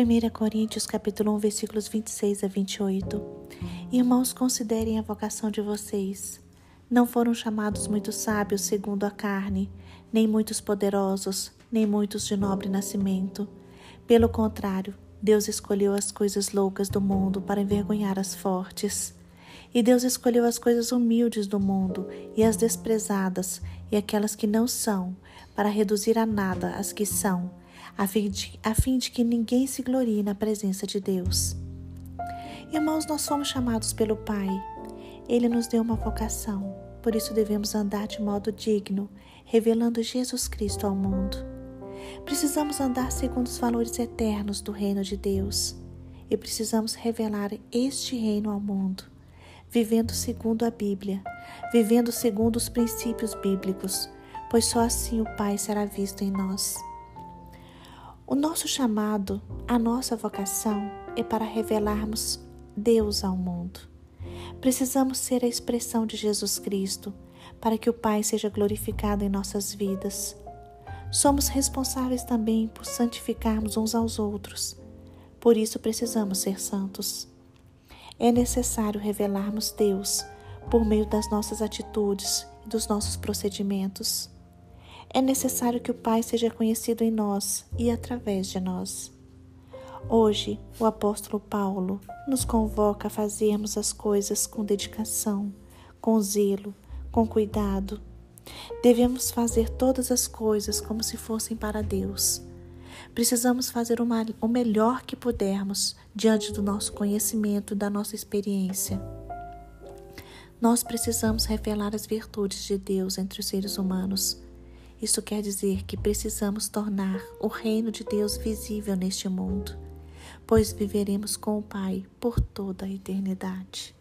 1 Coríntios capítulo 1, versículos 26 a 28. Irmãos, considerem a vocação de vocês. Não foram chamados muitos sábios segundo a carne, nem muitos poderosos, nem muitos de nobre nascimento. Pelo contrário, Deus escolheu as coisas loucas do mundo para envergonhar as fortes. E Deus escolheu as coisas humildes do mundo e as desprezadas e aquelas que não são, para reduzir a nada as que são, a fim de, a fim de que ninguém se glorie na presença de Deus. Irmãos, nós somos chamados pelo Pai. Ele nos deu uma vocação, por isso devemos andar de modo digno, revelando Jesus Cristo ao mundo. Precisamos andar segundo os valores eternos do reino de Deus e precisamos revelar este reino ao mundo, vivendo segundo a Bíblia, vivendo segundo os princípios bíblicos, pois só assim o Pai será visto em nós. O nosso chamado, a nossa vocação é para revelarmos Deus ao mundo. Precisamos ser a expressão de Jesus Cristo para que o Pai seja glorificado em nossas vidas. Somos responsáveis também por santificarmos uns aos outros. Por isso precisamos ser santos. É necessário revelarmos Deus por meio das nossas atitudes e dos nossos procedimentos. É necessário que o Pai seja conhecido em nós e através de nós. Hoje, o apóstolo Paulo nos convoca a fazermos as coisas com dedicação, com zelo, com cuidado. Devemos fazer todas as coisas como se fossem para Deus. Precisamos fazer o melhor que pudermos diante do nosso conhecimento e da nossa experiência. Nós precisamos revelar as virtudes de Deus entre os seres humanos isso quer dizer que precisamos tornar o reino de Deus visível neste mundo, pois viveremos com o Pai por toda a eternidade.